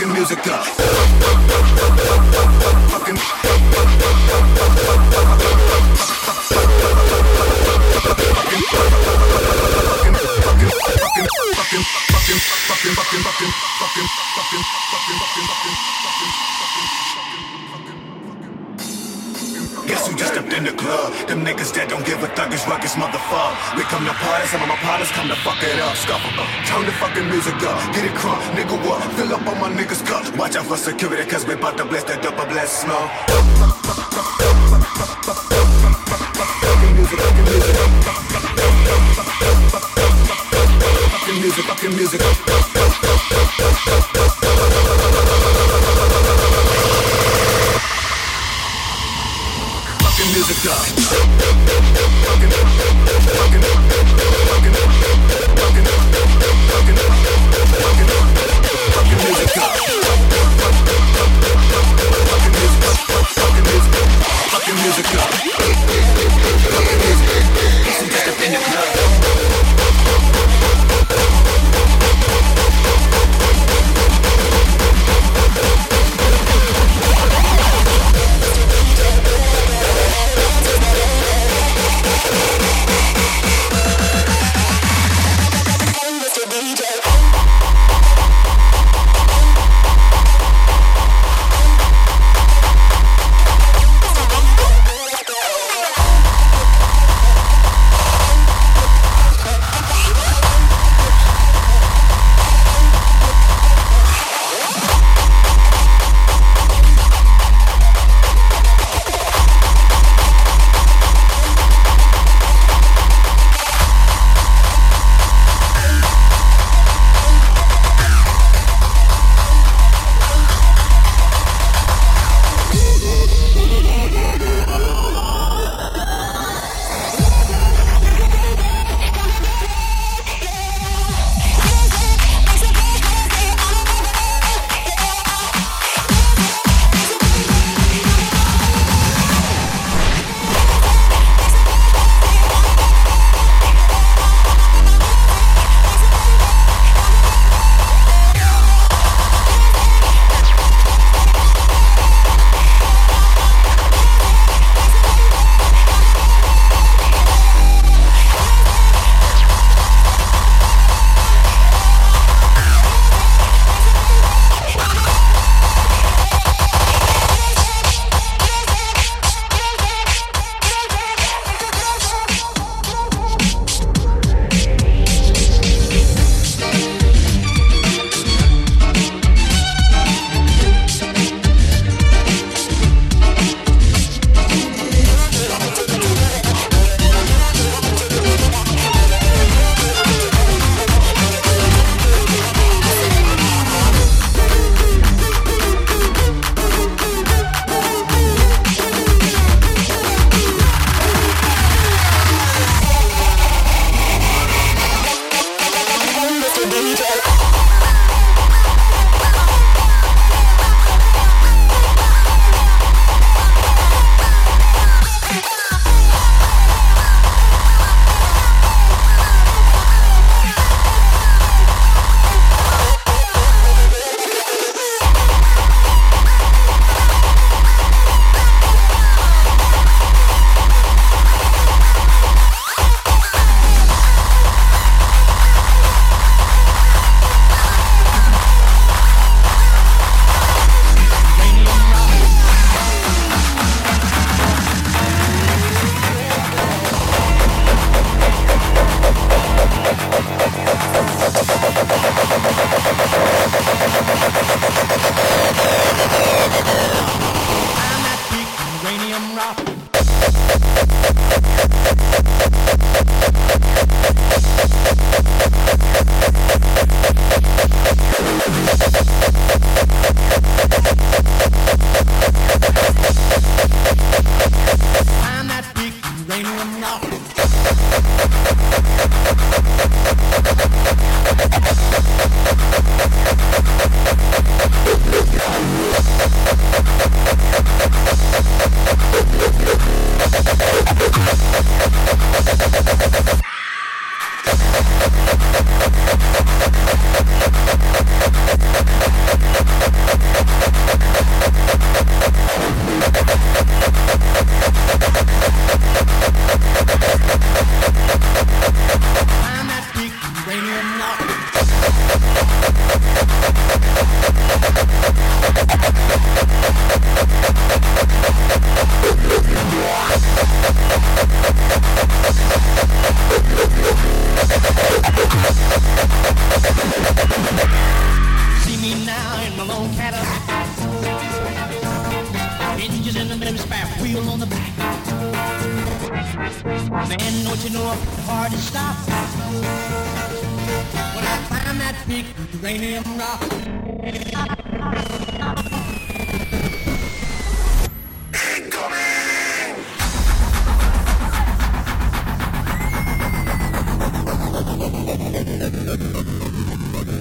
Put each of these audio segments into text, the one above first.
Fucking music up. in the club. Them niggas that don't give a thug thuggish ruckus, motherfucker. We come to party, some of my partners come to fuck it up. Scuffle up, turn the fucking music up. Get it crunk, nigga what? Fill up on my niggas' cup. Watch out for security, cause we bout to blast that double blast smoke. Fucking music, fucking music. Fucking music, fucking music.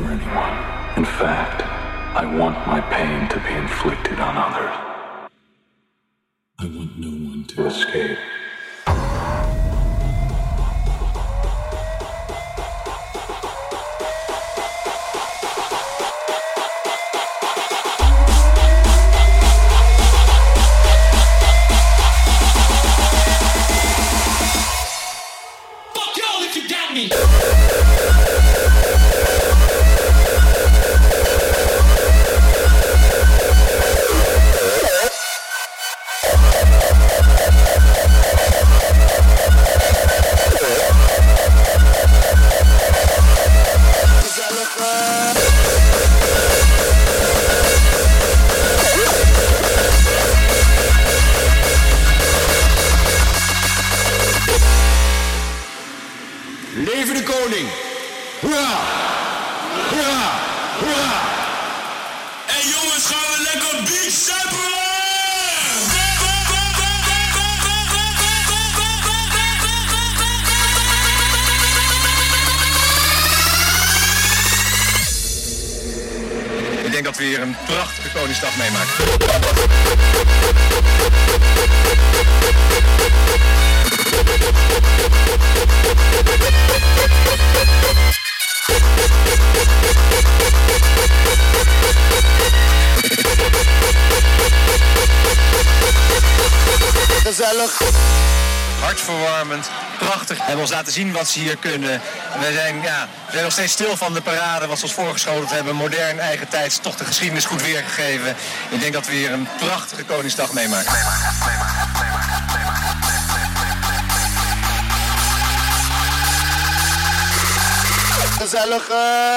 for anyone. In fact, I want my pain to be inflicted on others. I want no one to escape. weer een prachtige Koningsdag meemaken. Gezellig. Hartverwarmend, prachtig. We hebben ons laten zien wat ze hier kunnen. We zijn, ja, we zijn nog steeds stil van de parade, wat ze ons voorgeschoteld hebben. Modern, eigen tijd, toch de geschiedenis goed weergegeven. Ik denk dat we hier een prachtige Koningsdag meemaken. Salaja.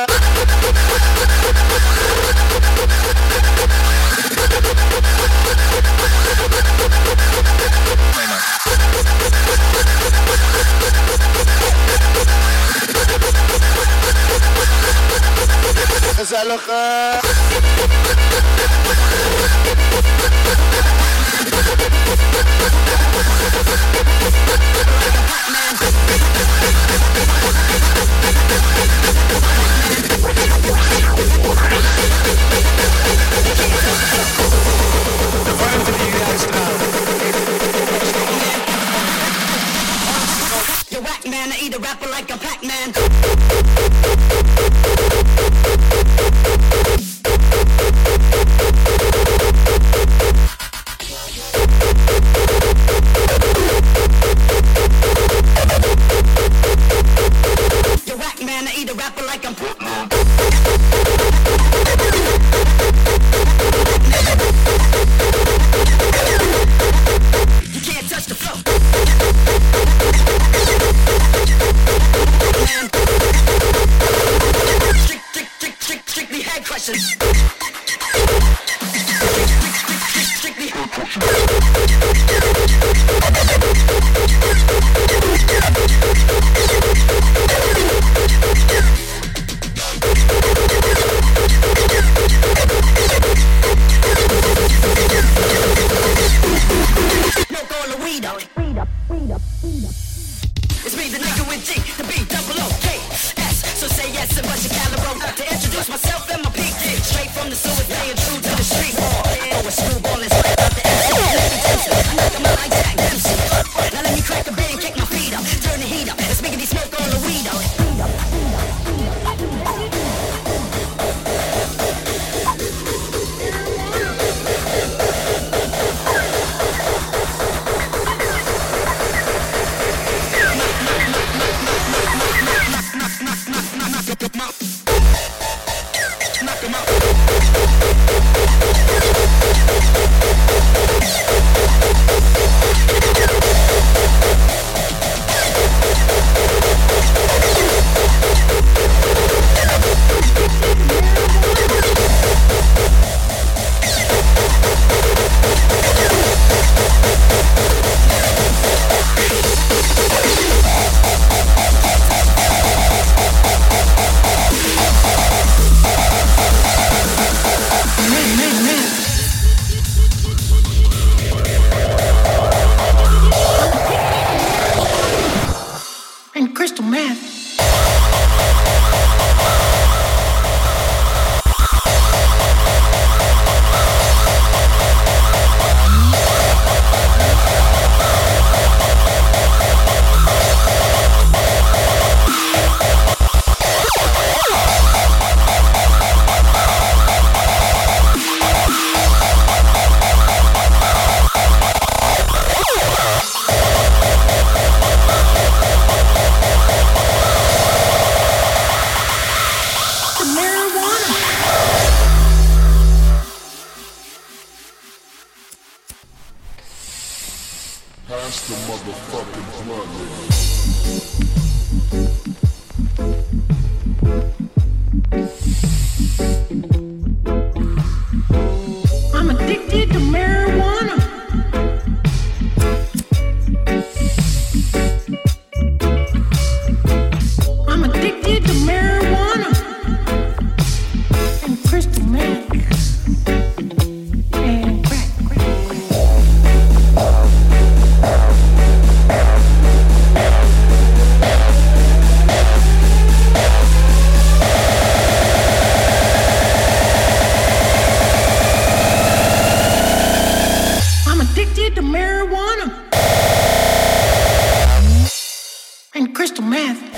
math.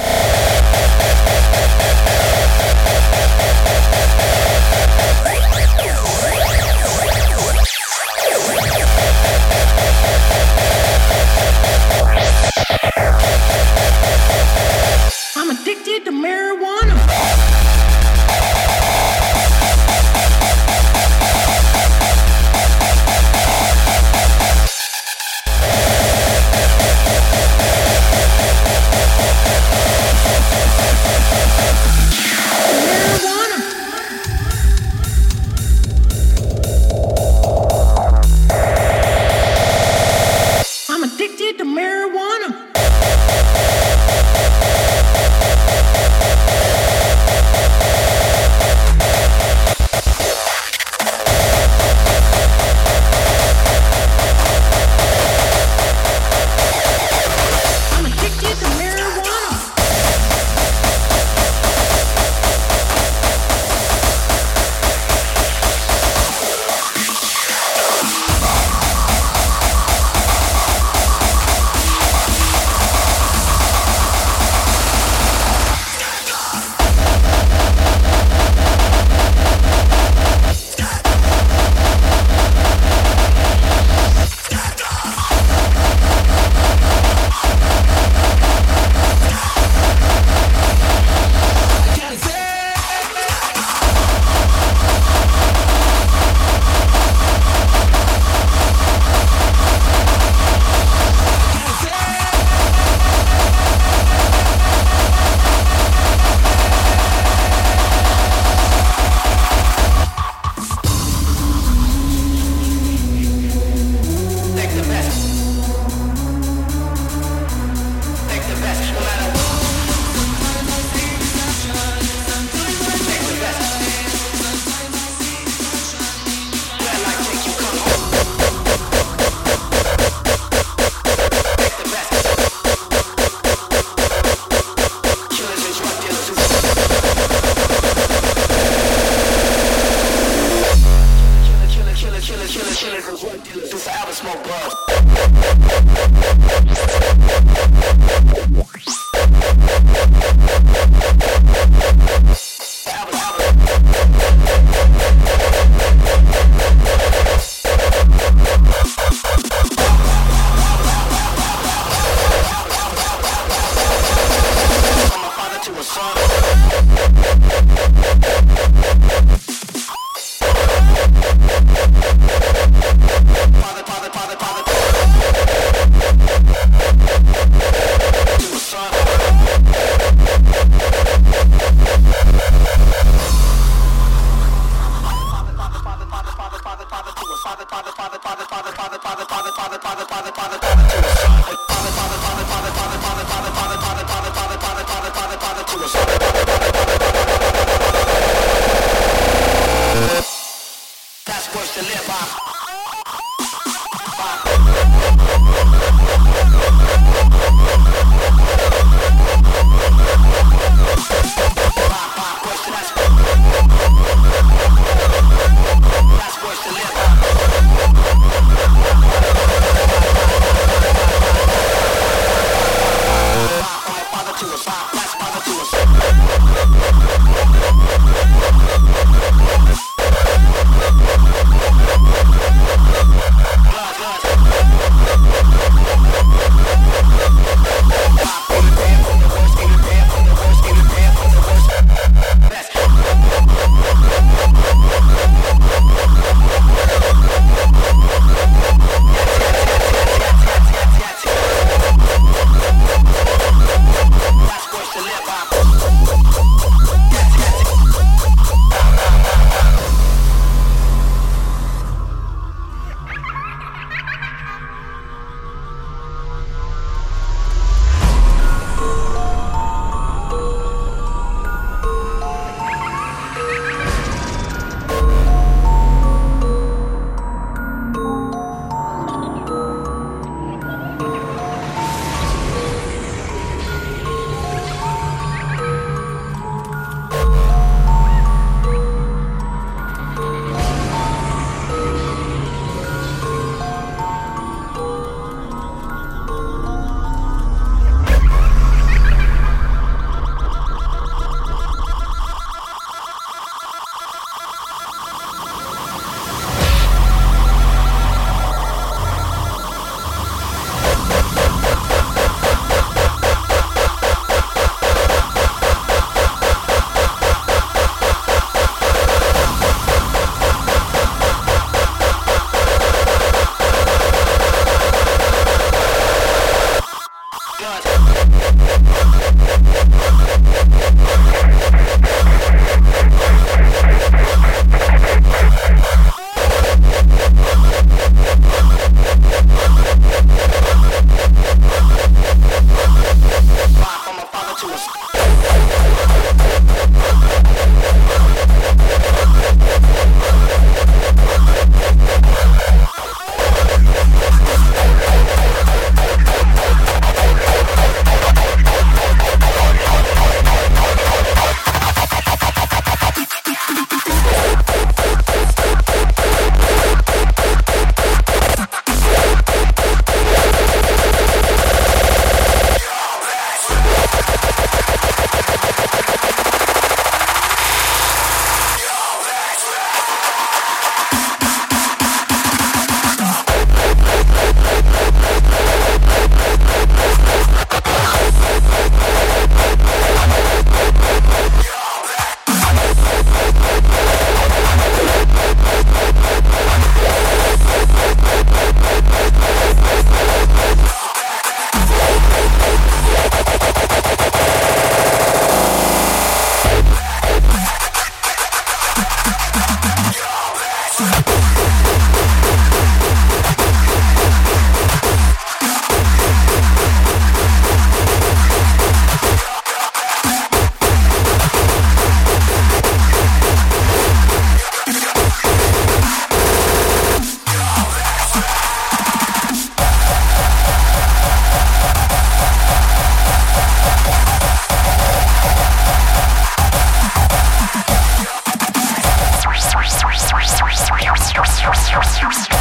Thank you.